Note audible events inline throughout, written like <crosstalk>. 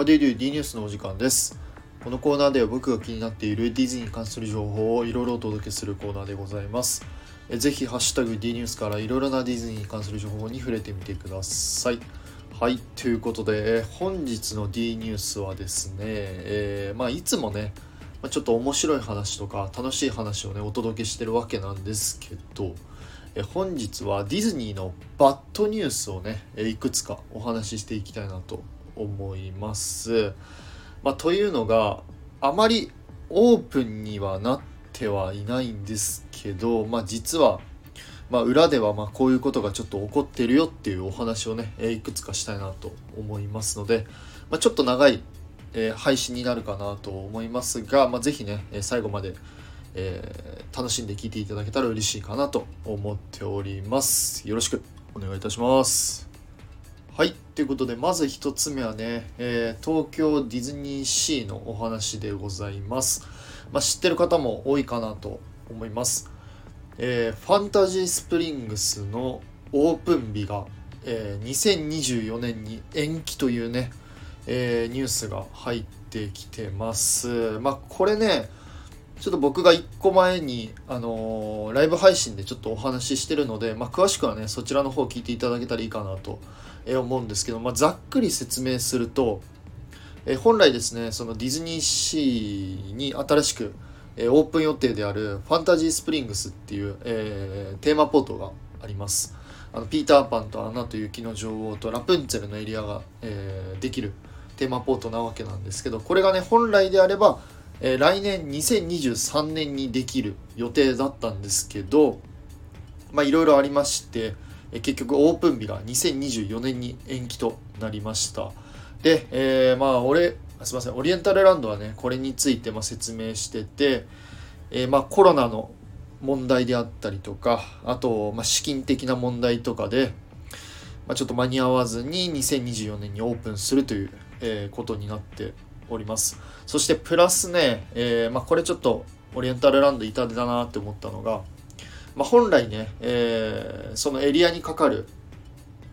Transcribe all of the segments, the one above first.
How do you do? D ニュースのお時間です。このコーナーでは僕が気になっているディズニーに関する情報をいろいろお届けするコーナーでございます。えぜひ、ハッシュタグ D ニュースからいろいろなディズニーに関する情報に触れてみてください。はい、ということで、え本日の D ニュースはですね、えーまあ、いつもね、まちょっと面白い話とか楽しい話をね、お届けしてるわけなんですけど、え本日はディズニーのバッドニュースをねえいくつかお話ししていきたいなと思います。まあ、というのがあまりオープンにはなってはいないんですけど、まあ、実は、まあ、裏ではまこういうことがちょっと起こってるよっていうお話をねえいくつかしたいなと思いますので、ま、ちょっと長い、えー配信になるかなと思いますが、まあ、ぜひねえ最後までえー楽しんで聞いていただけたら嬉しいかなと思っております。よろしくお願いいたします。はい。ということで、まず一つ目はね、えー東京ディズニーシーのお話でございます。まあ、知ってる方も多いかなと思います。えーファンタジースプリングスのオープン日が、えー2024年に延期というね、えニュースが入ってきてます。まあ、これね、ちょっと僕が1個前に、あのーライブ配信でちょっとお話ししてるので、まあ、詳しくはね、そちらの方を聞いていただけたらいいかなとえ思うんですけど、まあ、ざっくり説明すると、えー本来ですね、そのディズニーシーに新しく、えオープン予定であるファンタジースプリングスっていう、えテーマポートがあります。あのピーター・パンとアナと雪の女王とラプンツェルのエリアが、えできるテーマポートなわけなんですけど、これがね、本来であれば、えー来年2023年にできる予定だったんですけど、まあいろいろありまして、えー結局オープン日が2024年に延期となりました。で、えーまあ俺、すいません、オリエンタルランドはね、これについてま説明してて、えまあコロナの問題であったりとか、あと、まあ、資金的な問題とかで、まあ、ちょっと間に合わずに2024年にオープンするという、えことになっております。そしてプラスね、えーまあ、これちょっとオリエンタルランド痛手だなって思ったのが、まあ、本来ね、えーそのエリアにかかる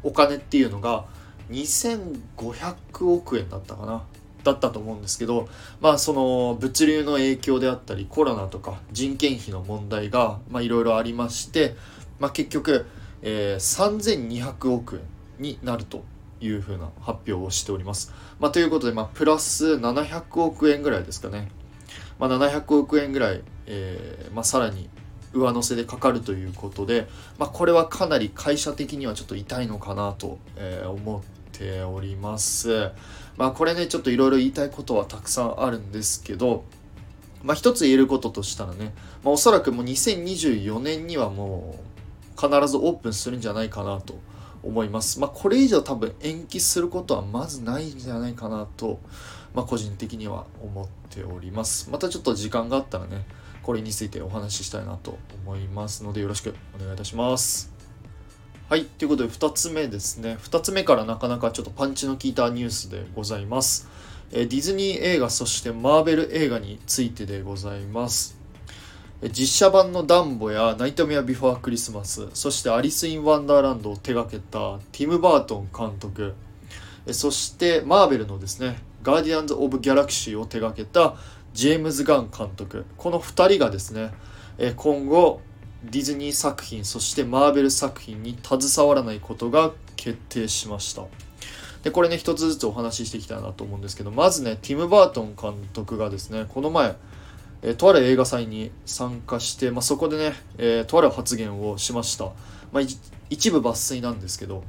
お金っていうのが2500億円だったかなだったと思うんですけど、まあその物流の影響であったりコロナとか人件費の問題がいろいろありまして、まあ、結局、えー3200億円になるというふうな発表をしております。まあ、ということで、まあ、プラス700億円ぐらいですかね。まあ、700億円ぐらい、えーまあ、さらに上乗せでかかるということで、まあ、これはかなり会社的にはちょっと痛いのかなと、えー思っております。まあ、これね、ちょっといろいろ言いたいことはたくさんあるんですけど、まあ、一つ言えることとしたらね、まあ、おそらくもう2024年にはもう必ずオープンするんじゃないかなと思います。まあ、これ以上多分延期することはまずないんじゃないかなと、まあ、個人的には思っております。またちょっと時間があったらね、これについてお話ししたいなと思いますので、よろしくお願いいたします。はい。ということで、2つ目ですね。2つ目からなかなかちょっとパンチの効いたニュースでございます。えディズニー映画、そしてマーベル映画についてでございます。実写版のダンボやナイトメアビフォークリスマス、そしてアリス・イン・ワンダーランドを手掛けたティム・バートン監督、そしてマーベルのですね、ガーディアンズ・オブ・ギャラクシーを手掛けたジェームズ・ガン監督、この2人がですね、今後、ディズニー作品そしてマーベル作品に携わらないことが決定しました。でこれね一つずつお話ししていきたいなと思うんですけどまずねティム・バートン監督がですねこの前、えとある映画祭に参加して、まあ、そこでね、えとある発言をしました、まあ、一部抜粋なんですけど、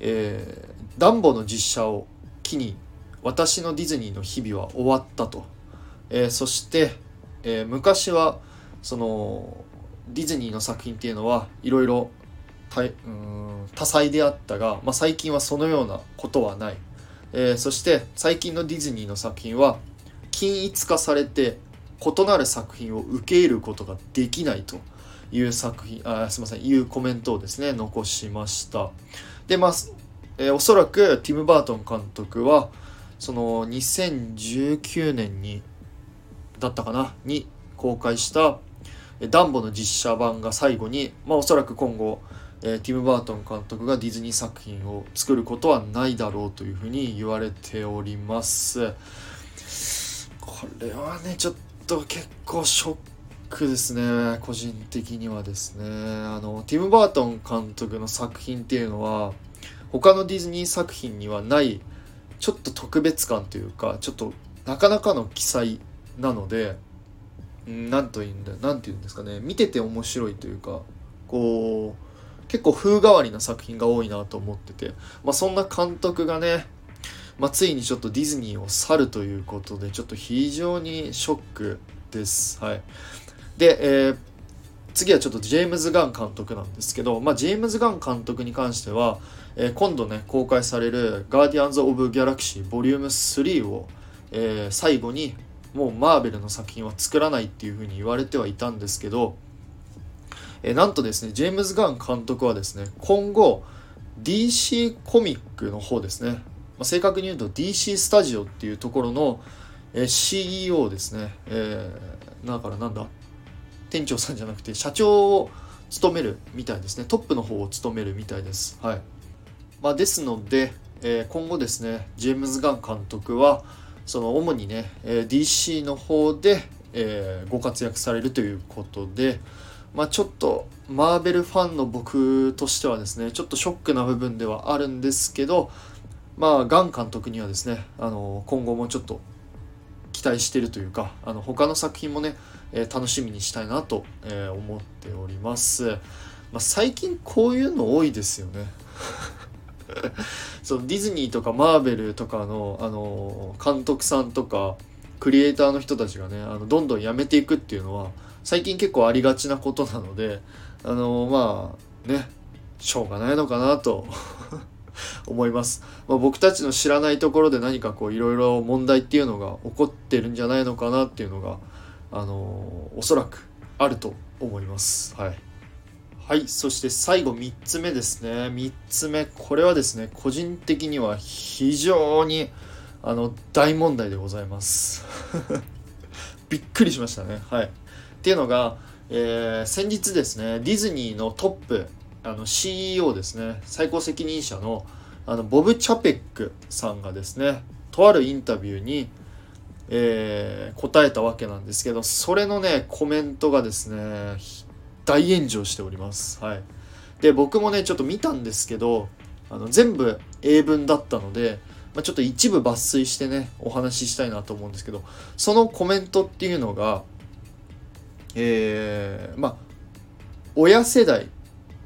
えーダンボの実写を機に私のディズニーの日々は終わったと、えーそして、えー昔はそのディズニーの作品っていうのはいろいろ多彩であったが、まあ、最近はそのようなことはない、えーそして最近のディズニーの作品は均一化されて異なる作品を受け入れることができないと。いう作品あすみません。いうコメントをですね残しました。でまあ、えーおそらくティム・バートン監督はその2019年にだったかな？に公開したダンボの実写版が最後に、まあ、おそらく今後、えー、ティム・バートン監督がディズニー作品を作ることはないだろうというふうに言われております。これはねちょっと結構ショックですね。個人的にはですね。あのティム・バートン監督の作品っていうのは他のディズニー作品にはないちょっと特別感というかちょっとなかなかの記載なので何と言うんだ何て言うんですかね。見てて面白いというかこう結構風変わりな作品が多いなと思ってて、まあ、そんな監督がね、まあ、ついにちょっとディズニーを去るということでちょっと非常にショックです。はい、で、えー、次はちょっとジェームズ・ガン監督なんですけど、まあ、ジェームズ・ガン監督に関しては、えー、今度ね公開される「ガーディアンズ・オブ・ギャラクシー Vol.3」を、えー、最後にもうマーベルの作品は作らないっていうふうに言われてはいたんですけど、えなんとですねジェームズ・ガン監督はですね今後 DC コミックの方ですね、まあ、正確に言うと DC スタジオっていうところの、え CEO ですね、えー、だからなんだ？店長さんじゃなくて社長を務めるみたいですね。トップの方を務めるみたいです。はい。まあ、ですので、えー、今後ですねジェームズ・ガン監督はその主にね、えー、DC の方で、えー、ご活躍されるということでまあちょっとマーベルファンの僕としてはですねちょっとショックな部分ではあるんですけどまあガン監督にはですねあの今後もちょっと期待してるというかあの他の作品もね、えー、楽しみにしたいなと、えー、思っております、まあ、最近こういうの多いですよね。<laughs> そのディズニーとかマーベルとかのあの監督さんとかクリエイターの人たちがねあのどんどん辞めていくっていうのは最近結構ありがちなことなのであのまあねしょうがないのかなと思います、まあ、僕たちの知らないところで何かこういろいろ問題っていうのが起こってるんじゃないのかなっていうのがあのおそらくあると思います。はい。はいそして最後3つ目ですね。3つ目これはですね個人的には非常にあの大問題でございます。<laughs> びっくりしましたね。はい。っていうのが、えー、先日ですねディズニーのトップあの CEO ですね。最高責任者のあのボブ・チャペックさんがですねとあるインタビューに、えー、答えたわけなんですけどそれのねコメントがですね大炎上しております。はい、で僕もねちょっと見たんですけどあの全部英文だったので、まあ、ちょっと一部抜粋してねお話ししたいなと思うんですけどそのコメントっていうのがえー、まあ親世代、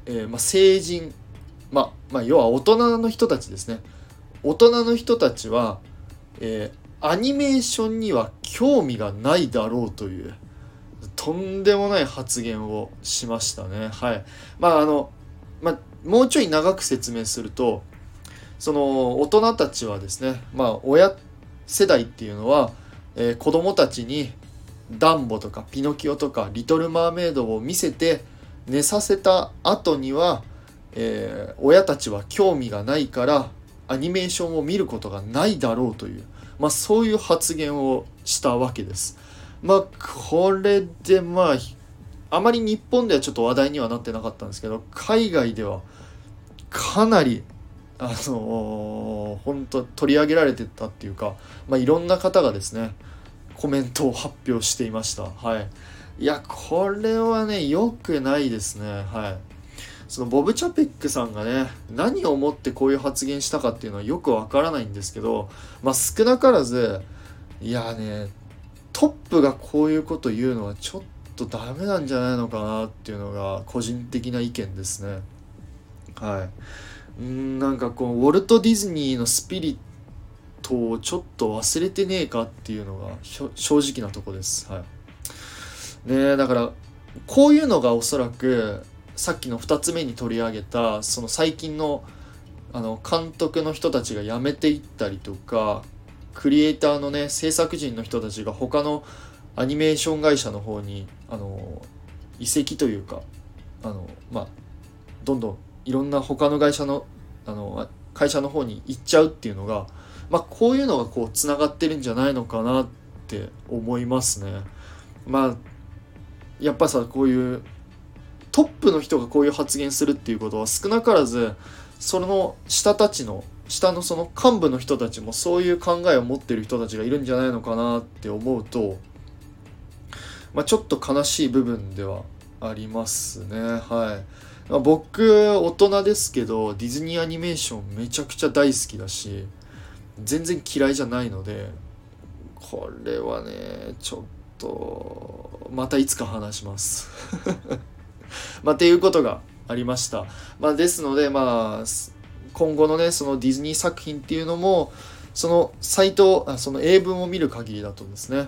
えー、まあ、成人、ま、まあ要は大人の人たちですね大人の人たちは、えー、アニメーションには興味がないだろうというとんでもない発言をしましたね。はい。まああの、まあ、もうちょい長く説明すると、その大人たちはですね、まあ親世代っていうのは、えー、子供たちにダンボとかピノキオとかリトル・マーメイドを見せて寝させた後には、えー、親たちは興味がないからアニメーションを見ることがないだろうという、まあ、そういう発言をしたわけです。まあこれでまああまり日本ではちょっと話題にはなってなかったんですけど海外ではかなりあのー、本当取り上げられてたっていうか、まあ、いろんな方がですねコメントを発表していました。はい。いやこれはね良くないですね。はい。そのボブ・チャペックさんがね何を思ってこういう発言したかっていうのはよくわからないんですけどまあ少なからずいやねトップがこういうこと言うのはちょっとダメなんじゃないのかなっていうのが個人的な意見ですね。はい。んなんかこうウォルト・ディズニーのスピリットをちょっと忘れてねえかっていうのが正直なとこです。はい。ねだからこういうのがおそらくさっきの2つ目に取り上げたその最近のあの監督の人たちが辞めていったりとかクリエイターのね制作人の人たちが他のアニメーション会社の方にあの移籍というかあのまあどんどんいろんな他の会社のあの会社の方に行っちゃうっていうのが、まあ、こういうのがこうつながってるんじゃないのかなって思いますね。まあやっぱさこういうトップの人がこういう発言するっていうことは少なからずその下たちの下のその幹部の人たちもそういう考えを持ってる人たちがいるんじゃないのかなって思うと、まあ、ちょっと悲しい部分ではありますね。はい、まあ、僕大人ですけどディズニーアニメーションめちゃくちゃ大好きだし全然嫌いじゃないのでこれはねちょっとまたいつか話します。<laughs> <laughs> まあっていうことがありましたまあですのでまあ今後のねそのディズニー作品っていうのもそのサイトあその英文を見る限りだとですね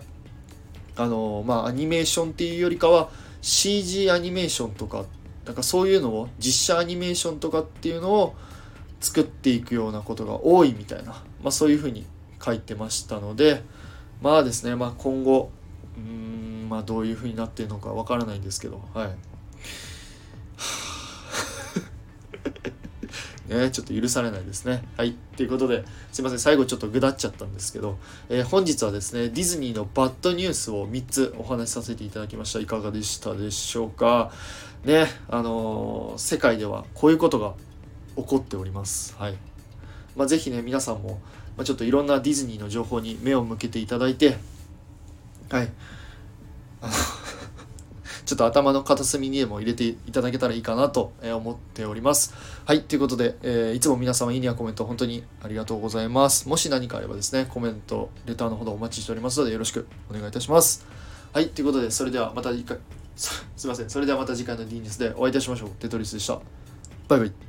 あのまあアニメーションっていうよりかは CG アニメーションとかなんかそういうのを実写アニメーションとかっていうのを作っていくようなことが多いみたいな、まあ、そういうふうに書いてましたのでまあですね、まあ、今後うんまあどういうふうになってるのかわからないんですけどはい。ね、<laughs> ちょっと許されないですね。はい。ということで、すいません、最後ちょっとぐだっちゃったんですけど、えー、本日はですね、ディズニーのバッドニュースを3つお話しさせていただきました。いかがでしたでしょうか？ね、あのー、世界ではこういうことが起こっております。はい。まあ、ぜひね、皆さんも、まあ、ちょっといろんなディズニーの情報に目を向けていただいて、はい。あのちょっと頭の片隅にでも入れていただけたらいいかなと思っております。はい、ということで、えー、いつも皆様いいねやコメント本当にありがとうございます。もし何かあればですね、コメント、レターのほどお待ちしておりますのでよろしくお願いいたします。はい、ということで、それではまた次回、<laughs> すいません、それではまた次回の D ニュースでお会いいたしましょう。テトリスでした。バイバイ。